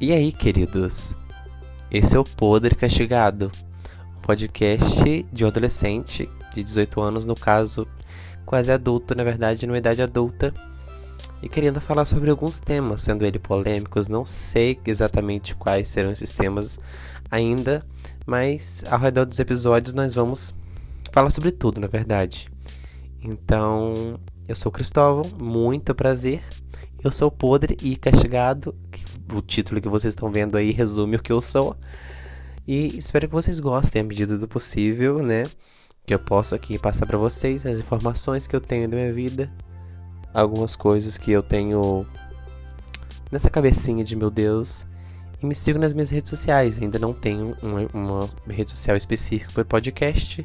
E aí, queridos? Esse é o Podre Castigado, um podcast de um adolescente de 18 anos, no caso, quase adulto, na verdade, numa idade adulta, e querendo falar sobre alguns temas, sendo ele polêmicos, não sei exatamente quais serão esses temas ainda, mas ao redor dos episódios nós vamos falar sobre tudo, na verdade. Então, eu sou Cristóvão, muito prazer. Eu sou podre e castigado. O título que vocês estão vendo aí resume o que eu sou. E espero que vocês gostem à medida do possível, né? Que eu posso aqui passar para vocês as informações que eu tenho da minha vida, algumas coisas que eu tenho nessa cabecinha de meu Deus. E me sigam nas minhas redes sociais. Ainda não tenho uma, uma rede social específica para podcast.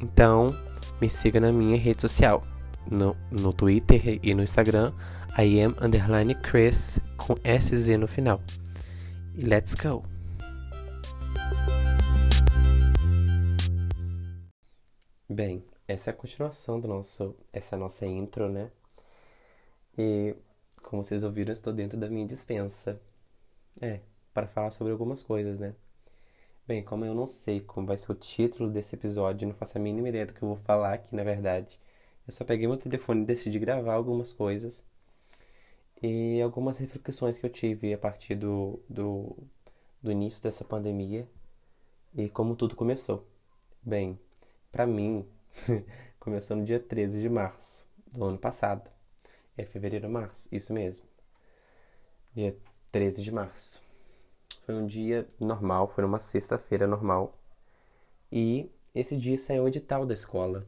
Então, me siga na minha rede social. No, no Twitter e no Instagram, I am underline Chris com SZ no final. E let's go! Bem, essa é a continuação do nosso, essa nossa intro, né? E como vocês ouviram, estou dentro da minha dispensa. É, para falar sobre algumas coisas, né? Bem, como eu não sei como vai ser o título desse episódio, não faço a mínima ideia do que eu vou falar aqui, na verdade. Eu só peguei meu telefone e decidi gravar algumas coisas. E algumas reflexões que eu tive a partir do, do, do início dessa pandemia e como tudo começou. Bem, para mim, começou no dia 13 de março do ano passado. É fevereiro, março, isso mesmo. Dia 13 de março. Foi um dia normal, foi numa sexta-feira normal. E esse dia saiu o edital da escola,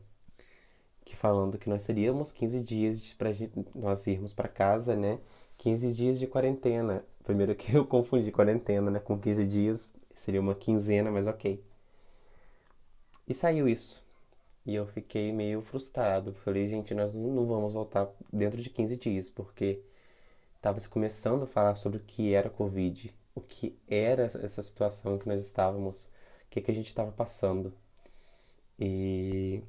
que falando que nós teríamos 15 dias para nós irmos para casa, né? 15 dias de quarentena. Primeiro que eu confundi quarentena, né, com 15 dias, seria uma quinzena, mas OK. E saiu isso. E eu fiquei meio frustrado. Falei, gente, nós não vamos voltar dentro de 15 dias, porque estava se começando a falar sobre o que era Covid, o que era essa situação que nós estávamos, o que, que a gente estava passando. E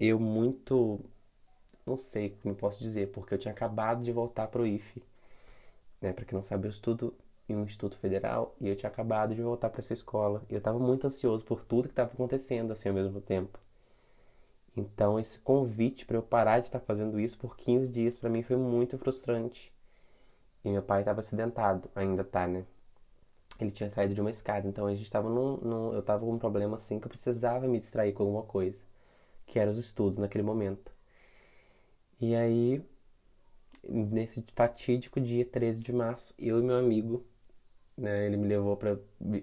eu muito, não sei como posso dizer, porque eu tinha acabado de voltar para o IFE. Né? Para quem não sabe, eu estudo em um instituto federal e eu tinha acabado de voltar para essa escola. E eu estava muito ansioso por tudo que estava acontecendo assim ao mesmo tempo. Então, esse convite para eu parar de estar fazendo isso por 15 dias para mim foi muito frustrante. E meu pai estava acidentado, ainda tá, né? Ele tinha caído de uma escada, então a gente estava num, num, eu estava com um problema assim que eu precisava me distrair com alguma coisa, que eram os estudos naquele momento. E aí, nesse fatídico dia 13 de março, eu e meu amigo, né, ele me levou para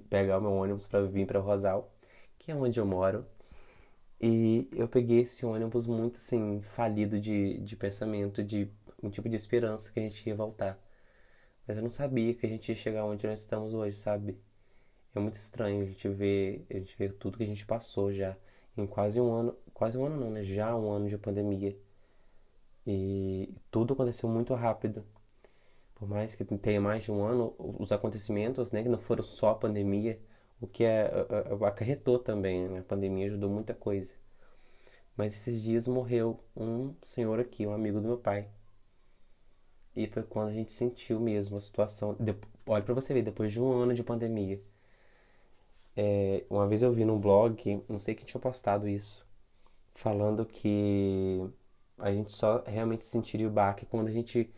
pegar o meu ônibus para vir para Rosal, que é onde eu moro. E eu peguei esse ônibus muito assim, falido de, de pensamento, de um tipo de esperança que a gente ia voltar. Mas eu não sabia que a gente ia chegar onde nós estamos hoje, sabe? É muito estranho a gente ver, a gente ver tudo que a gente passou já em quase um ano, quase um ano não, né? Já um ano de pandemia. E tudo aconteceu muito rápido. Por mais que tenha mais de um ano, os acontecimentos, né, que não foram só a pandemia, o que é, acarretou também, né? A pandemia ajudou muita coisa. Mas esses dias morreu um senhor aqui, um amigo do meu pai. E foi quando a gente sentiu mesmo a situação. De... Olha para você ver, depois de um ano de pandemia. É, uma vez eu vi num blog, não sei quem tinha postado isso, falando que a gente só realmente sentiria o baque quando a gente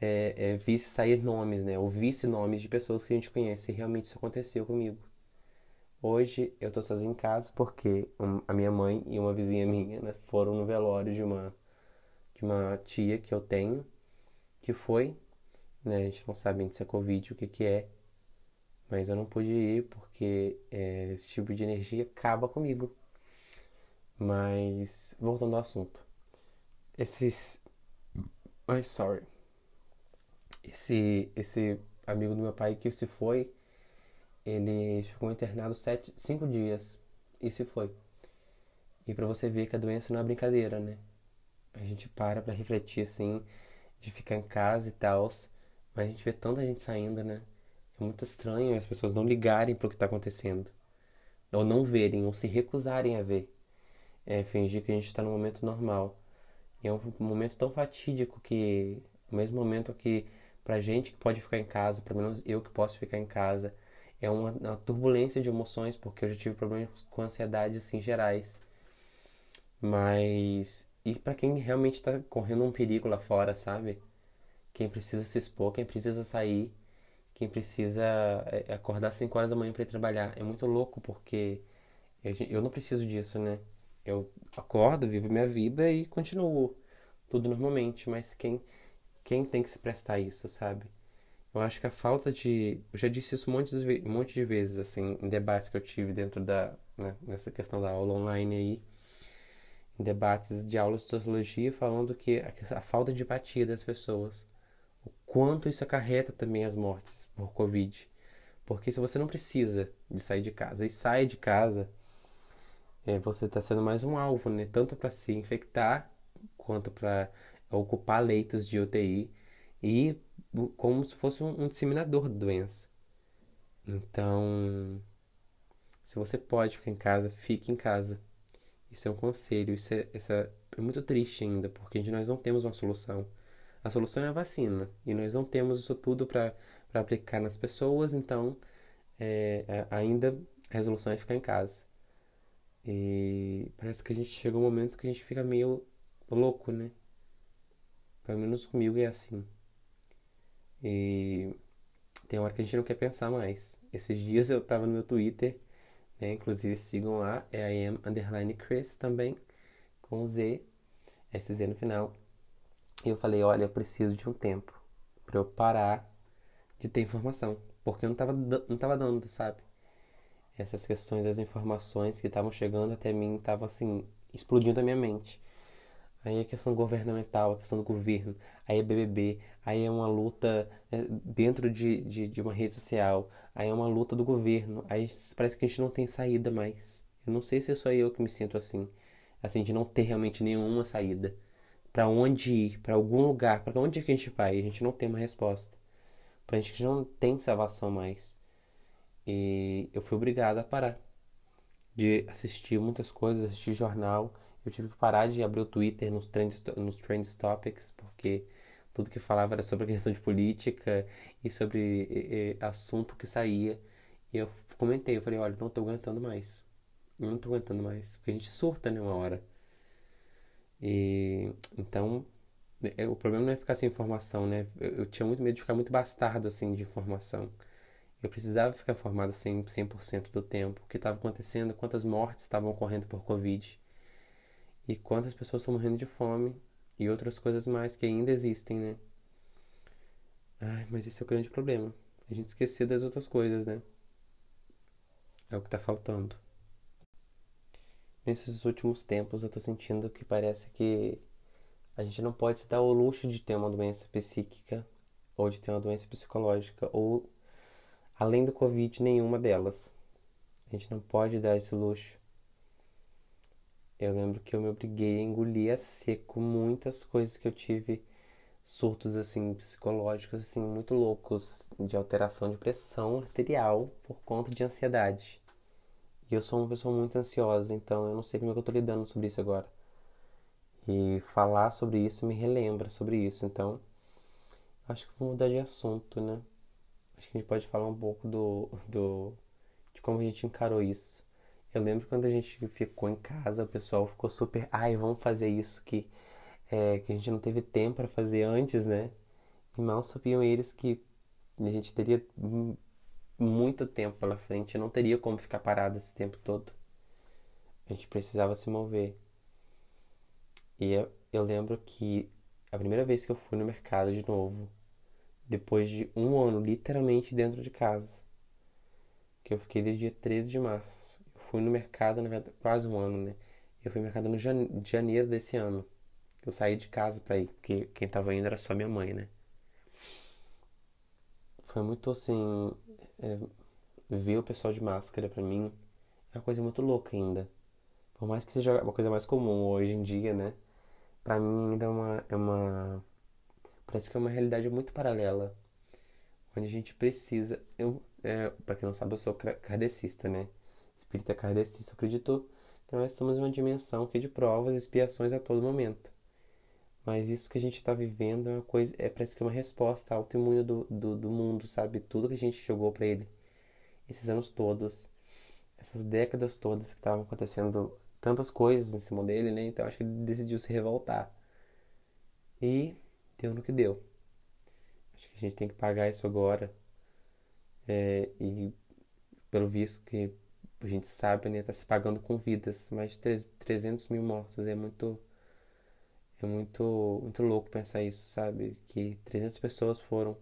é, é, visse sair nomes, né? Ou visse nomes de pessoas que a gente conhece. E realmente isso aconteceu comigo. Hoje eu tô sozinho em casa porque a minha mãe e uma vizinha minha né, foram no velório de uma, de uma tia que eu tenho, que foi, né? A gente não sabe se é Covid, o que que é, mas eu não pude ir porque é, esse tipo de energia acaba comigo. Mas, voltando ao assunto. Esses... Ai, sorry. Esse, esse amigo do meu pai que se foi ele ficou internado sete, cinco dias e se foi. E para você ver que a doença não é brincadeira, né? A gente para para refletir assim, de ficar em casa e tal, mas a gente vê tanta gente saindo, né? Muito estranho as pessoas não ligarem pro que tá acontecendo. Ou não verem, ou se recusarem a ver. É, fingir que a gente está num momento normal. E é um momento tão fatídico que, no mesmo momento que pra gente que pode ficar em casa, pelo menos eu que posso ficar em casa, é uma, uma turbulência de emoções, porque eu já tive problemas com ansiedade assim gerais. Mas e para quem realmente está correndo um perigo lá fora, sabe? Quem precisa se expor, quem precisa sair, quem precisa é, acordar 5 horas da manhã para ir trabalhar. É muito louco porque eu não preciso disso, né? Eu acordo, vivo minha vida e continuo tudo normalmente, mas quem quem tem que se prestar isso, sabe? Eu acho que a falta de. Eu já disse isso um monte de, um monte de vezes, assim, em debates que eu tive dentro da. Né, nessa questão da aula online aí. Em debates de aulas de sociologia, falando que a, a falta de empatia das pessoas. Quanto isso acarreta também as mortes por Covid. Porque se você não precisa de sair de casa e sai de casa, é, você está sendo mais um alvo, né? Tanto para se infectar quanto para ocupar leitos de UTI e como se fosse um, um disseminador da doença. Então, se você pode ficar em casa, fique em casa. Isso é um conselho. Isso é, isso é, é muito triste ainda, porque nós não temos uma solução. A solução é a vacina. E nós não temos isso tudo para aplicar nas pessoas, então é, é, ainda a resolução é ficar em casa. E parece que a gente chega um momento que a gente fica meio louco, né? Pelo menos comigo é assim. E tem hora que a gente não quer pensar mais. Esses dias eu tava no meu Twitter, né? Inclusive sigam lá, é I underline Chris também, com Z, SZ no final. E eu falei, olha, eu preciso de um tempo para eu parar de ter informação. Porque eu não tava, não tava dando, sabe? Essas questões das informações que estavam chegando até mim estavam assim, explodindo a minha mente. Aí a questão governamental, a questão do governo, aí é BBB, aí é uma luta né, dentro de, de, de, uma rede social, aí é uma luta do governo, aí parece que a gente não tem saída mais. Eu não sei se é só eu que me sinto assim, assim, de não ter realmente nenhuma saída. Para onde ir? Para algum lugar? Para onde é que a gente vai? A gente não tem uma resposta. Pra gente não tem salvação mais. E eu fui obrigado a parar de assistir muitas coisas, assistir jornal eu tive que parar de abrir o Twitter nos trends, nos trends topics, porque tudo que falava era sobre a questão de política e sobre e, e, assunto que saía. E eu comentei, eu falei, olha, não tô aguentando mais. Não tô aguentando mais. Porque a gente surta, né, uma hora. E então, é, o problema não é ficar sem informação, né? Eu, eu, tinha muito medo de ficar muito bastardo, assim, de informação. Eu precisava ficar informado assim, 100% do tempo. O que estava acontecendo, quantas mortes estavam ocorrendo por Covid e quantas pessoas estão morrendo de fome e outras coisas mais que ainda existem, né? Ai, mas esse é o grande problema. A gente esquecer das outras coisas, né? É o que tá faltando. Nesses últimos tempos eu tô sentindo que parece que a gente não pode se dar o luxo de ter uma doença psíquica ou de ter uma doença psicológica ou além do Covid nenhuma delas. A gente não pode dar esse luxo. Eu lembro que eu me obriguei a engolir a seco muitas coisas que eu tive surtos assim psicológicos assim muito loucos de alteração de pressão arterial por conta de ansiedade. E eu sou uma pessoa muito ansiosa, então eu não sei como é que eu tô lidando sobre isso agora. E falar sobre isso me relembra sobre isso, então acho que vou mudar de assunto, né? Acho que a gente pode falar um pouco do, do de como a gente encarou isso. Eu lembro quando a gente ficou em casa, o pessoal ficou super, ai, vamos fazer isso que, é, que a gente não teve tempo para fazer antes, né? E mal sabiam eles que a gente teria muito tempo pela frente, não teria como ficar parado esse tempo todo. A gente precisava se mover. E eu, eu lembro que a primeira vez que eu fui no mercado de novo, depois de um ano literalmente dentro de casa, que eu fiquei desde dia 13 de março fui no mercado, na verdade, quase um ano, né? Eu fui no mercado no janeiro desse ano. Eu saí de casa pra ir, porque quem tava indo era só minha mãe, né? Foi muito assim. É, ver o pessoal de máscara pra mim é uma coisa muito louca ainda. Por mais que seja uma coisa mais comum hoje em dia, né? Pra mim ainda é uma. É uma parece que é uma realidade muito paralela. Onde a gente precisa. Eu, é, pra quem não sabe, eu sou kardecista, né? espírita kardecista acreditou que nós estamos em uma dimensão que é de provas e expiações a todo momento. Mas isso que a gente está vivendo é uma coisa, é parece que é uma resposta autoimune do, do, do mundo, sabe? Tudo que a gente jogou para ele esses anos todos, essas décadas todas que estavam acontecendo tantas coisas em cima dele, né? Então acho que ele decidiu se revoltar. E deu no que deu. Acho que a gente tem que pagar isso agora. É, e pelo visto que a gente sabe, né? Tá se pagando com vidas. Mais de 300 mil mortos. É muito. É muito, muito louco pensar isso, sabe? Que 300 pessoas foram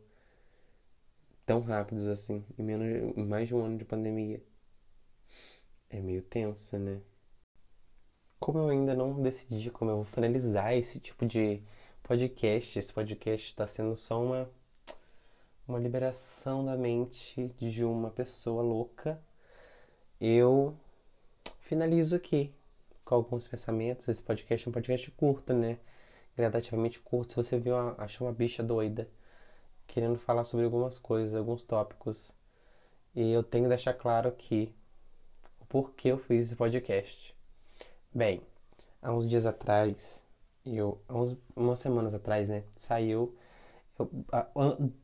tão rápidos assim, em, menos, em mais de um ano de pandemia. É meio tenso, né? Como eu ainda não decidi como eu vou finalizar esse tipo de podcast, esse podcast está sendo só uma, uma liberação da mente de uma pessoa louca, eu finalizo aqui com alguns pensamentos. Esse podcast é um podcast curto, né? Gradativamente curto. Se você viu, achou uma bicha doida querendo falar sobre algumas coisas, alguns tópicos. E eu tenho que deixar claro aqui o porquê eu fiz esse podcast. Bem, há uns dias atrás, eu, há uns, umas semanas atrás, né, saiu. Eu,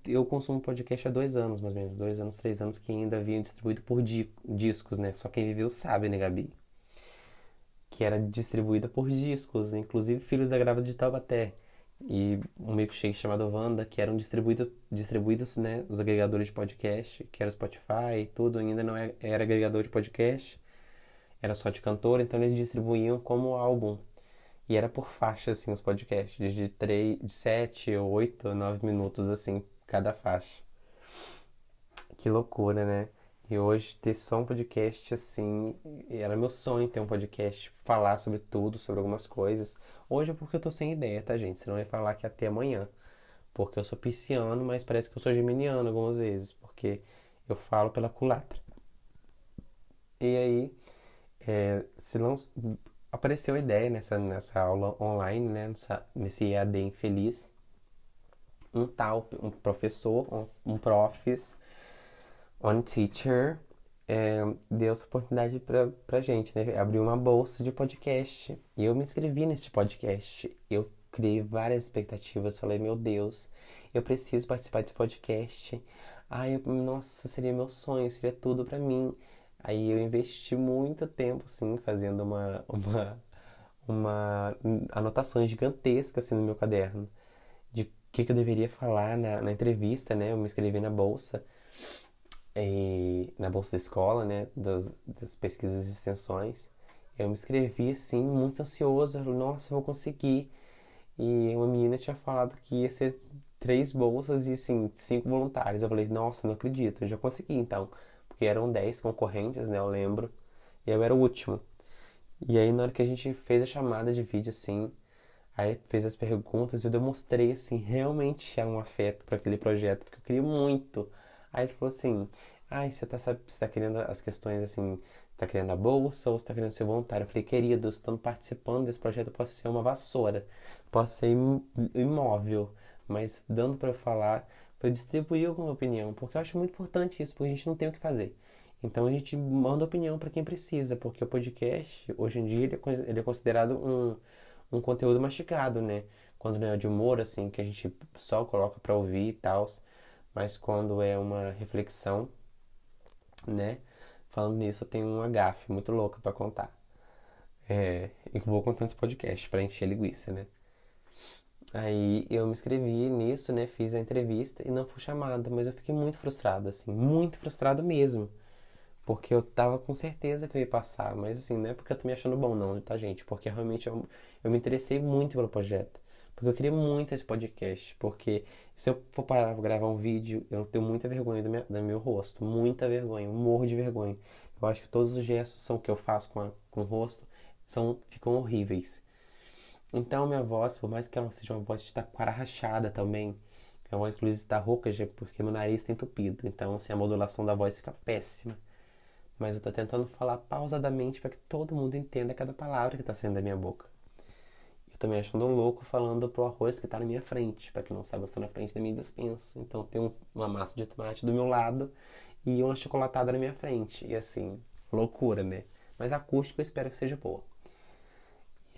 eu consumo podcast há dois anos, mais ou menos, dois anos, três anos, que ainda vinha distribuído por di, discos, né? Só quem viveu sabe, né, Gabi? Que era distribuída por discos, né? inclusive Filhos da Grávida de Taubaté e um milkshake chamado Wanda, que eram distribuído, distribuídos, né, os agregadores de podcast, que era o Spotify e tudo, ainda não é, era agregador de podcast, era só de cantor, então eles distribuíam como álbum. E era por faixa, assim, os podcasts, de, 3, de 7, 8, 9 minutos, assim, cada faixa. Que loucura, né? E hoje ter só um podcast assim, era meu sonho ter um podcast, falar sobre tudo, sobre algumas coisas. Hoje é porque eu tô sem ideia, tá, gente? Senão eu ia falar que até amanhã. Porque eu sou pisciano, mas parece que eu sou geminiano algumas vezes, porque eu falo pela culatra. E aí, é, se não apareceu a ideia nessa, nessa aula online, né, nessa, nesse EAD infeliz, um tal, um professor, um, um profs, One Teacher, é, deu essa oportunidade pra, pra gente, né? Abriu uma bolsa de podcast. E eu me inscrevi nesse podcast. Eu criei várias expectativas. Falei, meu Deus, eu preciso participar desse podcast. Ai, nossa, seria meu sonho, seria tudo pra mim. Aí eu investi muito tempo, assim, fazendo uma, uma, uma anotações gigantescas, assim, no meu caderno. De o que, que eu deveria falar na, na entrevista, né? Eu me inscrevi na bolsa e, na bolsa da escola, né, das, das, pesquisas e extensões. Eu me inscrevi assim, muito ansioso, nossa, vou conseguir. E uma menina tinha falado que ia ser três bolsas e assim, cinco voluntários. Eu falei, nossa, não acredito, eu já consegui então. Porque eram dez concorrentes, né, eu lembro. E eu era o último. E aí na hora que a gente fez a chamada de vídeo assim, aí fez as perguntas, eu demonstrei assim, realmente um afeto para aquele projeto, porque eu queria muito Aí ele falou assim: Ai, você tá, sabe, você tá querendo as questões assim, tá querendo a bolsa ou você tá querendo ser voluntário? Eu falei, querido, estando participando desse projeto, eu posso ser uma vassoura, posso ser imóvel, mas dando para eu falar, para eu distribuir alguma opinião, porque eu acho muito importante isso, porque a gente não tem o que fazer. Então a gente manda opinião para quem precisa, porque o podcast, hoje em dia, ele é, ele é considerado um, um conteúdo mastigado, né? Quando não é de humor, assim, que a gente só coloca para ouvir e tal mas quando é uma reflexão, né? Falando nisso, eu tenho uma gafe muito louca para contar. É, e vou contar nesse podcast para encher linguiça, né? Aí eu me inscrevi nisso, né? Fiz a entrevista e não fui chamada, mas eu fiquei muito frustrado, assim, muito frustrado mesmo. Porque eu tava com certeza que eu ia passar, mas assim, não é porque eu tô me achando bom, não, tá, gente? Porque realmente eu, eu me interessei muito pelo projeto. Porque eu queria muito esse podcast. Porque se eu for parar pra gravar um vídeo, eu tenho muita vergonha do meu, do meu rosto. Muita vergonha. Morro de vergonha. Eu acho que todos os gestos são que eu faço com, a, com o rosto são, ficam horríveis. Então, minha voz, por mais que ela seja uma voz de taquara rachada também, a voz inclusive está rouca já porque meu nariz está entupido. Então, assim, a modulação da voz fica péssima. Mas eu estou tentando falar pausadamente para que todo mundo entenda cada palavra que está saindo da minha boca. Eu tô me achando louco falando pro arroz que tá na minha frente. Pra quem não sabe, eu estou na frente da minha despensa. Então tem uma massa de tomate do meu lado e uma chocolatada na minha frente. E assim, loucura, né? Mas acústico eu espero que seja boa.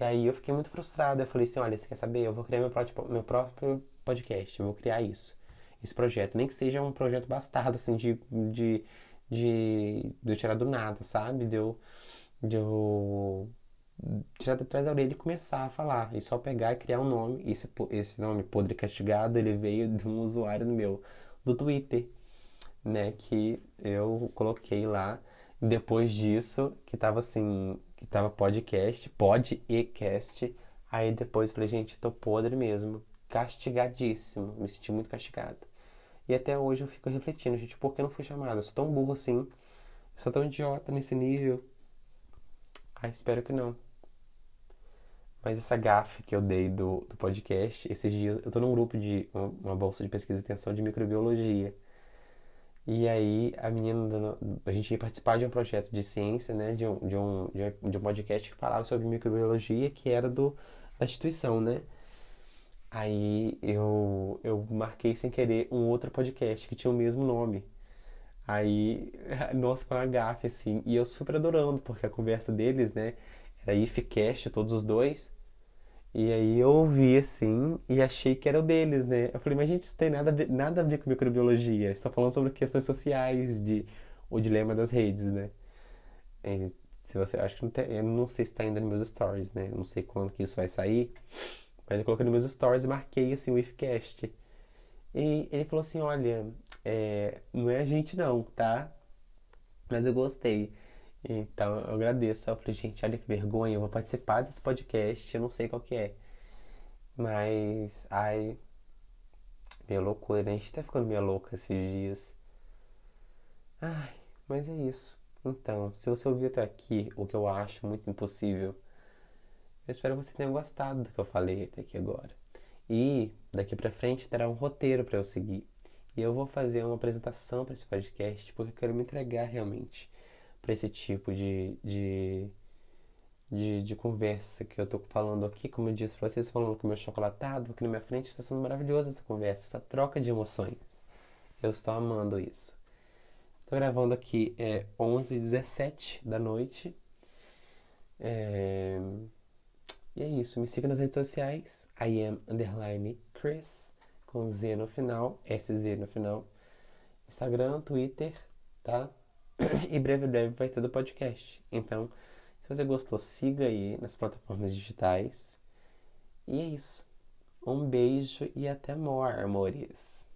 E aí eu fiquei muito frustrado. Eu falei assim: olha, você quer saber? Eu vou criar meu próprio, meu próprio podcast. Eu vou criar isso. Esse projeto. Nem que seja um projeto bastardo, assim, de, de, de, de eu tirar do nada, sabe? De eu, de eu tirar de trás da orelha e começar a falar. E só pegar e criar um nome. Esse, esse nome, Podre Castigado, ele veio de um usuário meu, do Twitter, né? Que eu coloquei lá. Depois disso, que tava assim, que tava podcast, pod e cast. Aí depois falei, gente, tô podre mesmo. Castigadíssimo. Me senti muito castigado. E até hoje eu fico refletindo, gente, por que não fui chamado? Eu sou tão burro assim. Eu sou tão idiota nesse nível. Ah, espero que não. Mas essa gafe que eu dei do, do podcast, esses dias eu tô num grupo de uma, uma bolsa de pesquisa e extensão de microbiologia. E aí a menina, a gente ia participar de um projeto de ciência, né, de um, de um, de um podcast que falava sobre microbiologia, que era do, da instituição, né? Aí eu, eu marquei sem querer um outro podcast que tinha o mesmo nome. Aí, nossa, foi uma gafe, assim. E eu super adorando, porque a conversa deles, né, era IFCast, todos os dois. E aí eu ouvi assim e achei que era o deles, né? Eu falei, mas gente, isso tem nada nada a ver com microbiologia. Estou falando sobre questões sociais, de o dilema das redes, né? E se você, acho que não tem, eu não sei se está ainda nos meus stories, né? Eu não sei quando que isso vai sair, mas eu coloquei nos meus stories e marquei assim o ifcast. E ele falou assim, olha, é, não é a gente não, tá? Mas eu gostei. Então eu agradeço. Eu falei, gente, olha que vergonha, eu vou participar desse podcast, eu não sei qual que é. Mas, ai, meio loucura, né? A gente tá ficando meio louca esses dias. Ai, mas é isso. Então, se você ouviu até aqui, o que eu acho muito impossível, eu espero que você tenha gostado do que eu falei até aqui agora. E daqui para frente terá um roteiro para eu seguir. E eu vou fazer uma apresentação para esse podcast porque eu quero me entregar realmente para esse tipo de, de, de, de, conversa que eu tô falando aqui. Como eu disse para vocês, falando com o meu chocolatado aqui na minha frente, está sendo maravilhosa essa conversa, essa troca de emoções. Eu estou amando isso. Estou gravando aqui é 11h17 da noite. É... E é isso. Me siga nas redes sociais. I am underline Chris com Z no final, SZ no final. Instagram, Twitter, tá? e breve, breve vai ter do podcast. Então, se você gostou, siga aí nas plataformas digitais. E é isso. Um beijo e até more, amores.